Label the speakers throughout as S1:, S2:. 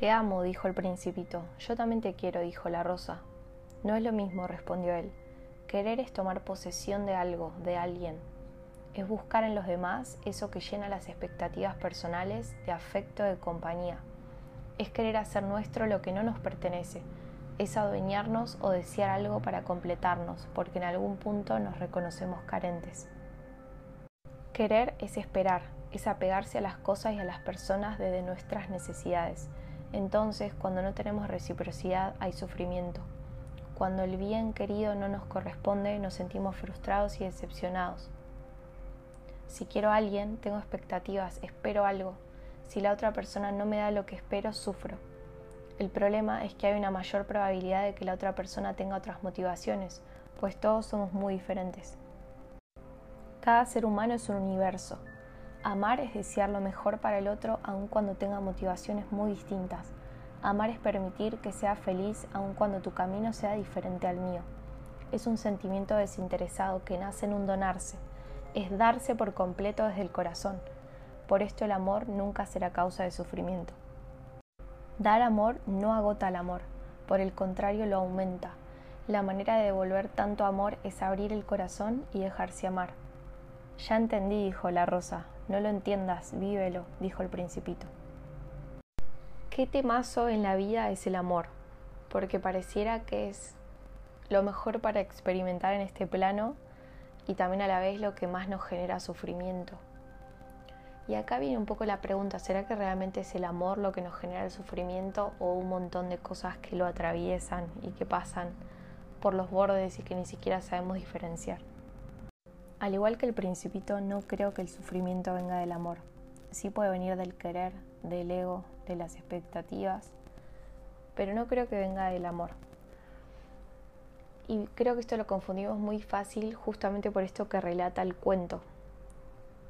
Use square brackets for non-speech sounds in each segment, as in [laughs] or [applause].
S1: Te amo, dijo el principito. Yo también te quiero, dijo la rosa. No es lo mismo, respondió él. Querer es tomar posesión de algo, de alguien. Es buscar en los demás eso que llena las expectativas personales de afecto, de compañía. Es querer hacer nuestro lo que no nos pertenece. Es adueñarnos o desear algo para completarnos, porque en algún punto nos reconocemos carentes. Querer es esperar, es apegarse a las cosas y a las personas desde nuestras necesidades. Entonces, cuando no tenemos reciprocidad, hay sufrimiento. Cuando el bien querido no nos corresponde, nos sentimos frustrados y decepcionados. Si quiero a alguien, tengo expectativas, espero algo. Si la otra persona no me da lo que espero, sufro. El problema es que hay una mayor probabilidad de que la otra persona tenga otras motivaciones, pues todos somos muy diferentes. Cada ser humano es un universo. Amar es desear lo mejor para el otro aun cuando tenga motivaciones muy distintas. Amar es permitir que sea feliz aun cuando tu camino sea diferente al mío. Es un sentimiento desinteresado que nace en un donarse. Es darse por completo desde el corazón. Por esto el amor nunca será causa de sufrimiento. Dar amor no agota el amor, por el contrario lo aumenta. La manera de devolver tanto amor es abrir el corazón y dejarse amar. Ya entendí, dijo la rosa. No lo entiendas, vívelo, dijo el principito. ¿Qué temazo en la vida es el amor? Porque pareciera que es lo mejor para experimentar en este plano y también a la vez lo que más nos genera sufrimiento. Y acá viene un poco la pregunta, ¿será que realmente es el amor lo que nos genera el sufrimiento o un montón de cosas que lo atraviesan y que pasan por los bordes y que ni siquiera sabemos diferenciar? Al igual que el principito, no creo que el sufrimiento venga del amor. Sí puede venir del querer, del ego, de las expectativas, pero no creo que venga del amor. Y creo que esto lo confundimos muy fácil justamente por esto que relata el cuento,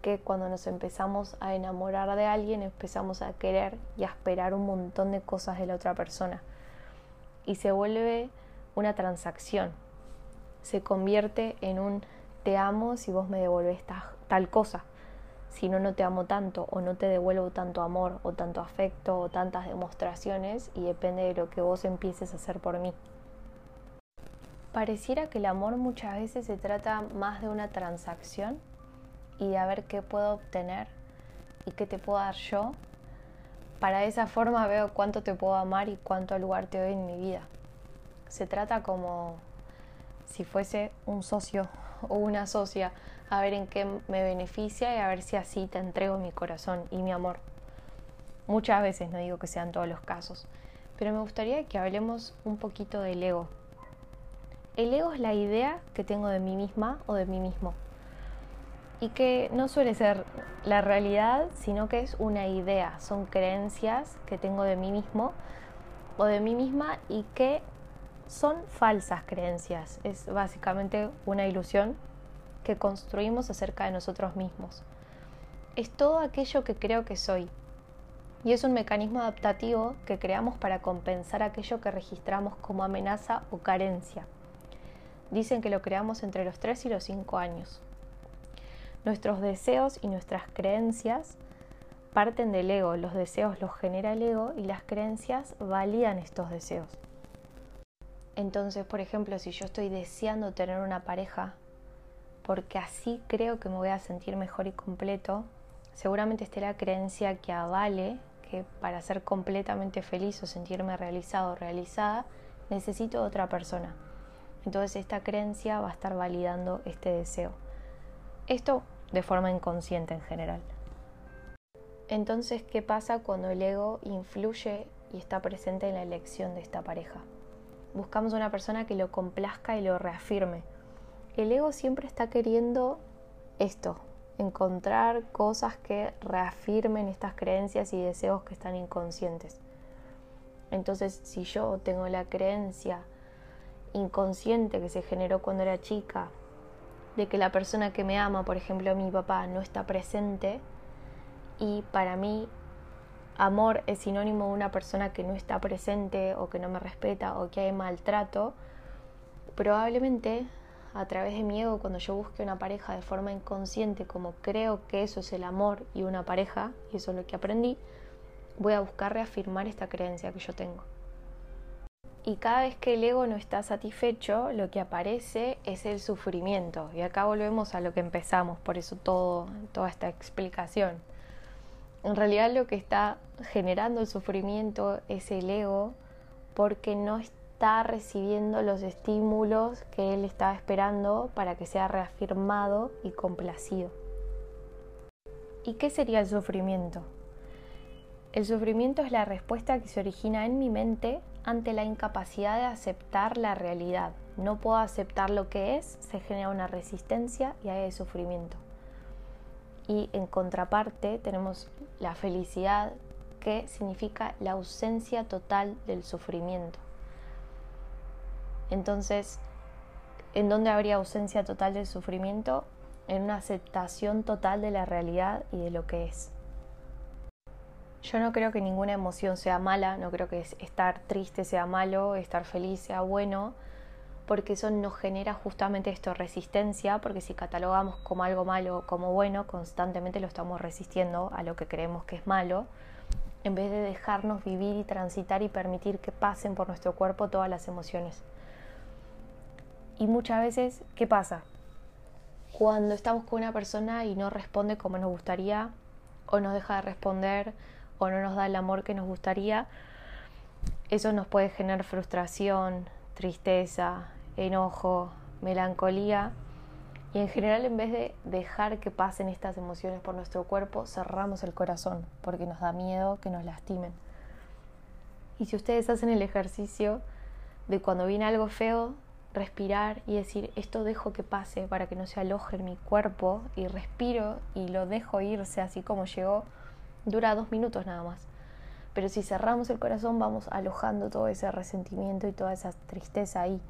S1: que cuando nos empezamos a enamorar de alguien empezamos a querer y a esperar un montón de cosas de la otra persona. Y se vuelve una transacción, se convierte en un te amo si vos me devolvés tal cosa. Si no, no te amo tanto o no te devuelvo tanto amor o tanto afecto o tantas demostraciones y depende de lo que vos empieces a hacer por mí. Pareciera que el amor muchas veces se trata más de una transacción y de a ver qué puedo obtener y qué te puedo dar yo. Para esa forma veo cuánto te puedo amar y cuánto lugar te doy en mi vida. Se trata como si fuese un socio o una socia, a ver en qué me beneficia y a ver si así te entrego mi corazón y mi amor. Muchas veces, no digo que sean todos los casos, pero me gustaría que hablemos un poquito del ego. El ego es la idea que tengo de mí misma o de mí mismo y que no suele ser la realidad, sino que es una idea, son creencias que tengo de mí mismo o de mí misma y que son falsas creencias, es básicamente una ilusión que construimos acerca de nosotros mismos. Es todo aquello que creo que soy. Y es un mecanismo adaptativo que creamos para compensar aquello que registramos como amenaza o carencia. Dicen que lo creamos entre los 3 y los 5 años. Nuestros deseos y nuestras creencias parten del ego. Los deseos los genera el ego y las creencias validan estos deseos. Entonces, por ejemplo, si yo estoy deseando tener una pareja porque así creo que me voy a sentir mejor y completo, seguramente esté la creencia que avale que para ser completamente feliz o sentirme realizado o realizada, necesito otra persona. Entonces esta creencia va a estar validando este deseo. Esto de forma inconsciente en general. Entonces, ¿qué pasa cuando el ego influye y está presente en la elección de esta pareja? Buscamos una persona que lo complazca y lo reafirme. El ego siempre está queriendo esto, encontrar cosas que reafirmen estas creencias y deseos que están inconscientes. Entonces, si yo tengo la creencia inconsciente que se generó cuando era chica, de que la persona que me ama, por ejemplo mi papá, no está presente, y para mí amor es sinónimo de una persona que no está presente o que no me respeta o que hay maltrato, probablemente a través de mi ego, cuando yo busque una pareja de forma inconsciente, como creo que eso es el amor y una pareja, y eso es lo que aprendí, voy a buscar reafirmar esta creencia que yo tengo. Y cada vez que el ego no está satisfecho, lo que aparece es el sufrimiento. Y acá volvemos a lo que empezamos, por eso todo, toda esta explicación. En realidad lo que está generando el sufrimiento es el ego porque no está recibiendo los estímulos que él estaba esperando para que sea reafirmado y complacido. ¿Y qué sería el sufrimiento? El sufrimiento es la respuesta que se origina en mi mente ante la incapacidad de aceptar la realidad. No puedo aceptar lo que es, se genera una resistencia y hay sufrimiento. Y en contraparte tenemos la felicidad, que significa la ausencia total del sufrimiento. Entonces, ¿en dónde habría ausencia total del sufrimiento? En una aceptación total de la realidad y de lo que es. Yo no creo que ninguna emoción sea mala, no creo que estar triste sea malo, estar feliz sea bueno, porque eso nos genera justamente esto, resistencia, porque si catalogamos como algo malo como bueno, constantemente lo estamos resistiendo a lo que creemos que es malo, en vez de dejarnos vivir y transitar y permitir que pasen por nuestro cuerpo todas las emociones. Y muchas veces, ¿qué pasa? Cuando estamos con una persona y no responde como nos gustaría, o nos deja de responder, o no nos da el amor que nos gustaría, eso nos puede generar frustración, tristeza, enojo, melancolía. Y en general en vez de dejar que pasen estas emociones por nuestro cuerpo, cerramos el corazón porque nos da miedo que nos lastimen. Y si ustedes hacen el ejercicio de cuando viene algo feo, respirar y decir, esto dejo que pase para que no se aloje en mi cuerpo y respiro y lo dejo irse así como llegó, Dura dos minutos nada más. Pero si cerramos el corazón vamos alojando todo ese resentimiento y toda esa tristeza ahí.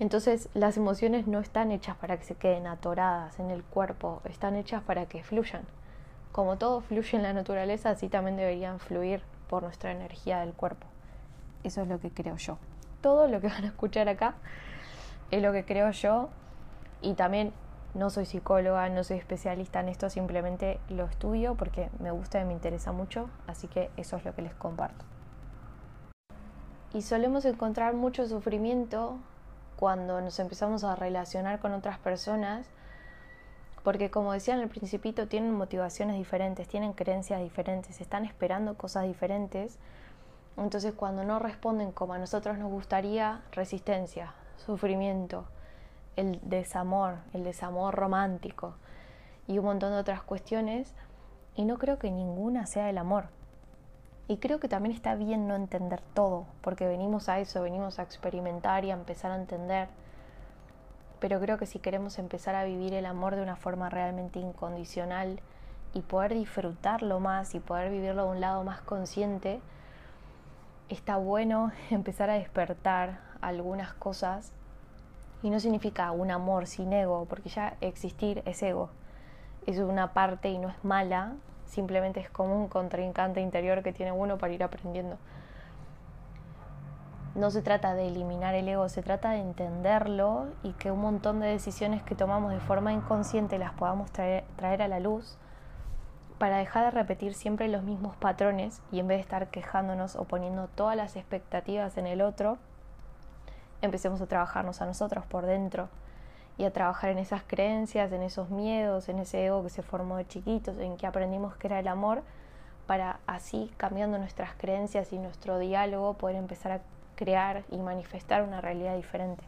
S1: Entonces las emociones no están hechas para que se queden atoradas en el cuerpo, están hechas para que fluyan. Como todo fluye en la naturaleza, así también deberían fluir por nuestra energía del cuerpo. Eso es lo que creo yo. Todo lo que van a escuchar acá es lo que creo yo y también no soy psicóloga, no soy especialista en esto, simplemente lo estudio porque me gusta y me interesa mucho, así que eso es lo que les comparto. Y solemos encontrar mucho sufrimiento cuando nos empezamos a relacionar con otras personas, porque como decía en el principito, tienen motivaciones diferentes, tienen creencias diferentes, están esperando cosas diferentes. Entonces cuando no responden como a nosotros nos gustaría, resistencia, sufrimiento, el desamor, el desamor romántico y un montón de otras cuestiones, y no creo que ninguna sea el amor. Y creo que también está bien no entender todo, porque venimos a eso, venimos a experimentar y a empezar a entender. Pero creo que si queremos empezar a vivir el amor de una forma realmente incondicional y poder disfrutarlo más y poder vivirlo de un lado más consciente, está bueno [laughs] empezar a despertar algunas cosas y no significa un amor sin ego, porque ya existir es ego. Es una parte y no es mala, simplemente es como un contrincante interior que tiene uno para ir aprendiendo. No se trata de eliminar el ego, se trata de entenderlo y que un montón de decisiones que tomamos de forma inconsciente las podamos traer, traer a la luz para dejar de repetir siempre los mismos patrones y en vez de estar quejándonos o poniendo todas las expectativas en el otro, empecemos a trabajarnos a nosotros por dentro y a trabajar en esas creencias, en esos miedos, en ese ego que se formó de chiquitos, en que aprendimos que era el amor, para así, cambiando nuestras creencias y nuestro diálogo, poder empezar a crear y manifestar una realidad diferente.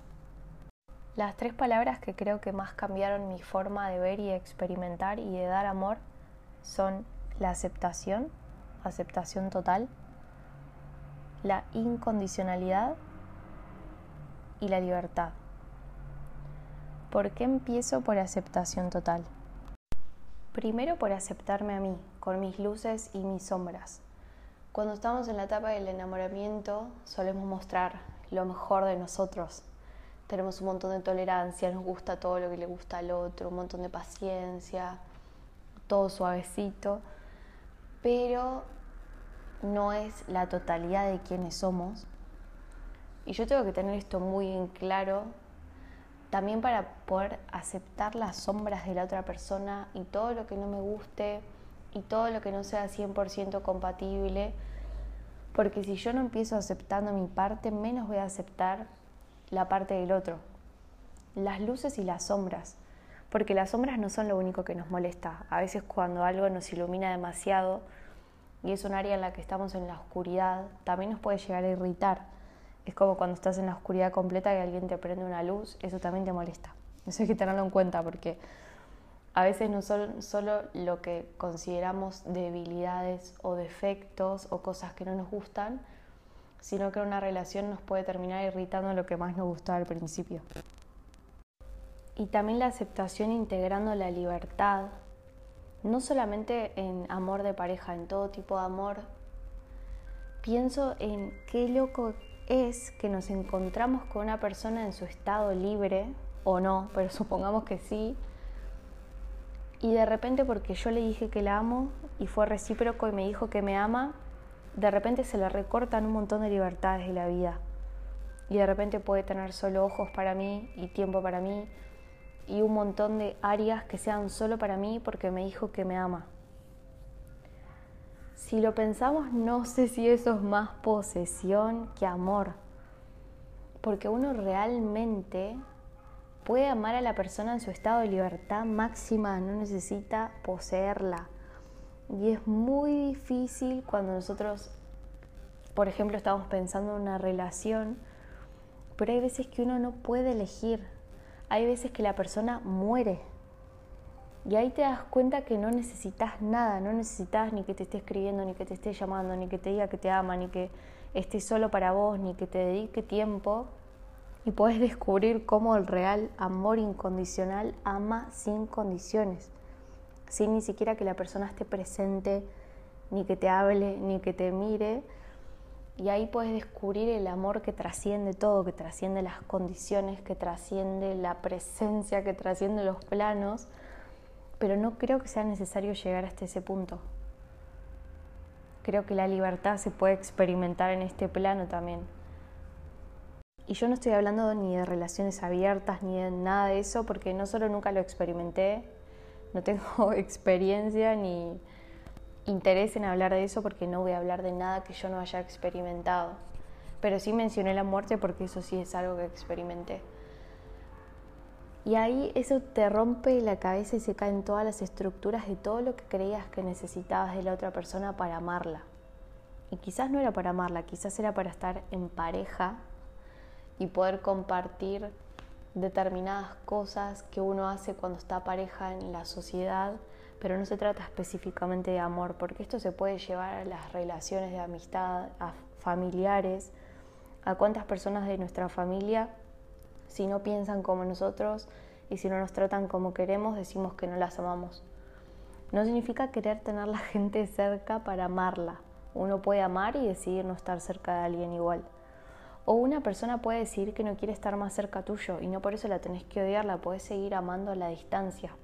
S1: Las tres palabras que creo que más cambiaron mi forma de ver y experimentar y de dar amor son la aceptación, aceptación total, la incondicionalidad y la libertad. ¿Por qué empiezo por aceptación total? Primero por aceptarme a mí, con mis luces y mis sombras. Cuando estamos en la etapa del enamoramiento solemos mostrar lo mejor de nosotros. Tenemos un montón de tolerancia, nos gusta todo lo que le gusta al otro, un montón de paciencia, todo suavecito, pero no es la totalidad de quienes somos y yo tengo que tener esto muy en claro también para poder aceptar las sombras de la otra persona y todo lo que no me guste y todo lo que no sea 100% compatible, porque si yo no empiezo aceptando mi parte, menos voy a aceptar la parte del otro. Las luces y las sombras, porque las sombras no son lo único que nos molesta. A veces cuando algo nos ilumina demasiado y es un área en la que estamos en la oscuridad, también nos puede llegar a irritar. Es como cuando estás en la oscuridad completa y alguien te prende una luz, eso también te molesta. [laughs] Eso hay que tenerlo en cuenta porque a veces no son solo lo que consideramos debilidades o defectos o cosas que no nos gustan, sino que una relación nos puede terminar irritando lo que más nos gustaba al principio. Y también la aceptación integrando la libertad, no solamente en amor de pareja, en todo tipo de amor. Pienso en qué loco es que nos encontramos con una persona en su estado libre, o no, [laughs] pero supongamos que sí, y de repente porque yo le dije que la amo y fue recíproco y me dijo que me ama, de repente se le recortan un montón de libertades de la vida. Y de repente puede tener solo ojos para mí y tiempo para mí y un montón de áreas que sean solo para mí porque me dijo que me ama. Si lo pensamos, no sé si eso es más posesión que amor. Porque uno realmente puede amar a la persona en su estado de libertad máxima, no necesita poseerla. Y es muy difícil cuando nosotros, por ejemplo, estamos pensando en una relación, pero hay veces que uno no puede elegir. Hay veces que la persona muere. Y ahí te das cuenta que no necesitas nada, no necesitas ni que te esté escribiendo, ni que te esté llamando, ni que te diga que te ama, ni que esté solo para vos, ni que te dedique tiempo, y puedes descubrir cómo el real amor incondicional ama sin condiciones, sin ni siquiera que la persona esté presente, ni que te hable, ni que te mire. Y ahí puedes descubrir el amor que trasciende todo, que trasciende las condiciones, que trasciende la presencia, que trasciende los planos. Pero no creo que sea necesario llegar hasta ese punto. Creo que la libertad se puede experimentar en este plano también. Y yo no estoy hablando ni de relaciones abiertas ni de nada de eso, porque no solo nunca lo experimenté, no tengo [laughs] experiencia ni interés en hablar de eso, porque no voy a hablar de nada que yo no haya experimentado. Pero sí mencioné la muerte porque eso sí es algo que experimenté. Y ahí eso te rompe la cabeza y se caen todas las estructuras de todo lo que creías que necesitabas de la otra persona para amarla. Y quizás no era para amarla, quizás era para estar en pareja y poder compartir determinadas cosas que uno hace cuando está pareja en la sociedad, pero no se trata específicamente de amor, porque esto se puede llevar a las relaciones de amistad, a familiares, a cuántas personas de nuestra familia, si no piensan como nosotros y si no nos tratan como queremos, decimos que no las amamos. No significa querer tener la [laughs] gente cerca para amarla. Uno puede amar y decidir no estar cerca de alguien igual. O una persona puede decir que no quiere estar más cerca tuyo y no por eso la tenés que odiar, la podés seguir amando a la distancia.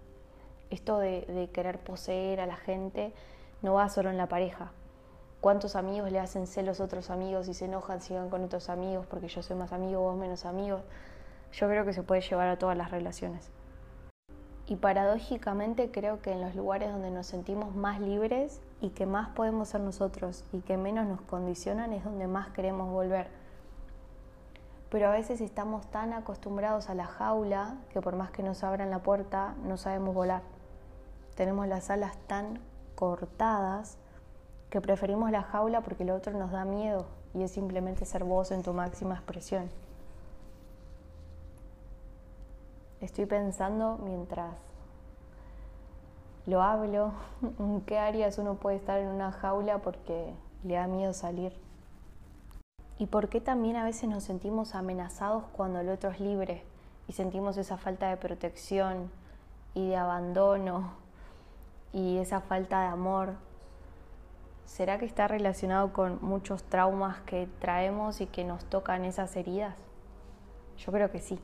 S1: Esto de, querer poseer a la gente no va solo en la pareja. ¿Cuántos amigos le hacen celos a otros amigos y se enojan si van con otros amigos porque yo soy más amigo, vos menos amigos? Yo creo que se puede llevar a todas las relaciones. Y paradójicamente creo que en los lugares donde nos sentimos más libres y que más podemos ser nosotros y que menos nos condicionan es donde más queremos volver pero a veces estamos tan acostumbrados a la jaula que por más que nos abran la puerta no sabemos volar. Tenemos las alas tan cortadas que preferimos la jaula porque lo otro nos da miedo y es simplemente ser vos en tu máxima expresión. Estoy pensando mientras lo hablo [laughs] en qué áreas uno puede estar en una jaula porque le da miedo salir. ¿Y por qué también a veces nos sentimos amenazados cuando el otro es libre y sentimos esa falta de protección y de abandono y esa falta de amor? ¿Será que está relacionado con muchos traumas que traemos y que nos tocan esas heridas? Yo creo que sí.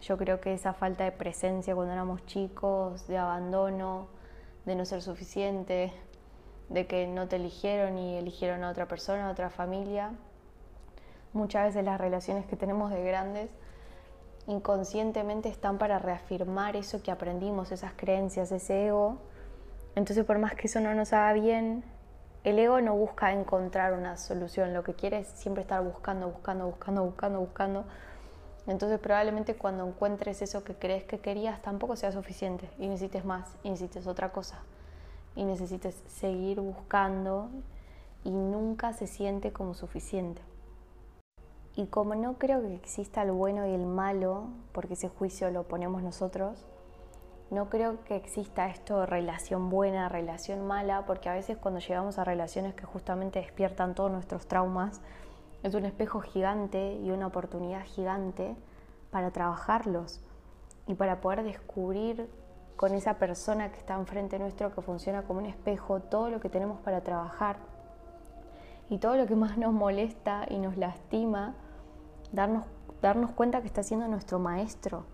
S1: Yo creo que esa falta de presencia cuando éramos chicos, de abandono, de no ser suficiente, de que no te eligieron y eligieron a otra persona, a otra familia, Muchas veces las relaciones que tenemos de grandes inconscientemente están para reafirmar eso que aprendimos, esas creencias, ese ego, Entonces por más que eso no nos haga bien, el ego no busca encontrar una solución, lo que quiere es siempre estar buscando, buscando, buscando, buscando, buscando. Entonces probablemente cuando encuentres eso que crees que querías tampoco sea suficiente y necesites más, y necesites otra cosa, y necesites seguir buscando y nunca se siente como suficiente. Y como no creo que exista el bueno y el malo, porque ese juicio lo ponemos nosotros, no creo que exista esto de relación buena, relación mala, porque a veces cuando llegamos a relaciones que justamente despiertan todos nuestros traumas, es un espejo gigante y una oportunidad gigante para trabajarlos y para poder descubrir con esa persona que está enfrente nuestro, que funciona como un espejo, todo lo que tenemos para trabajar y todo lo que más nos molesta y nos lastima, darnos, darnos cuenta que está siendo nuestro maestro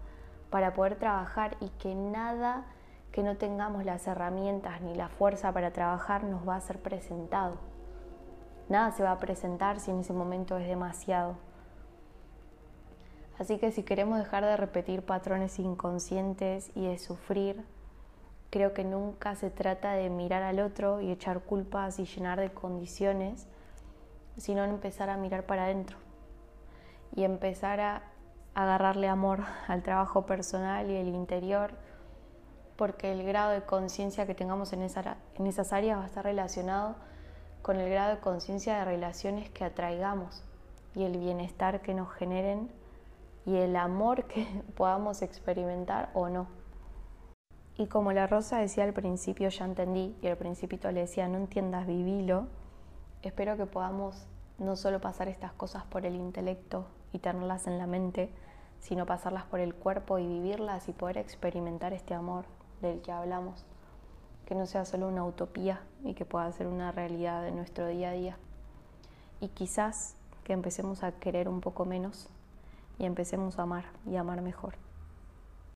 S1: para poder trabajar y que nada que no tengamos las herramientas ni la fuerza para trabajar nos va a ser presentado. Nada se va a presentar si en ese momento es demasiado. Así que si queremos dejar de repetir patrones inconscientes y de sufrir, creo que nunca se trata de mirar al otro y echar culpas y llenar de condiciones, sino empezar a mirar para adentro y empezar a agarrarle amor [laughs] al trabajo personal y el interior, porque el grado de conciencia que tengamos en, en esas áreas va a estar relacionado con el grado de conciencia de relaciones que atraigamos y el bienestar que nos generen y el amor que [laughs] podamos experimentar o no. Y como la Rosa decía al principio, ya entendí, y al principito le decía, no entiendas, vivilo, espero que podamos no solo pasar estas cosas por el intelecto y tenerlas en la mente, sino pasarlas por el cuerpo y vivirlas y poder experimentar este amor del que hablamos, que no sea solo una utopía y que pueda ser una realidad de nuestro día a día. Y quizás que empecemos a querer un poco menos y empecemos a amar y amar mejor.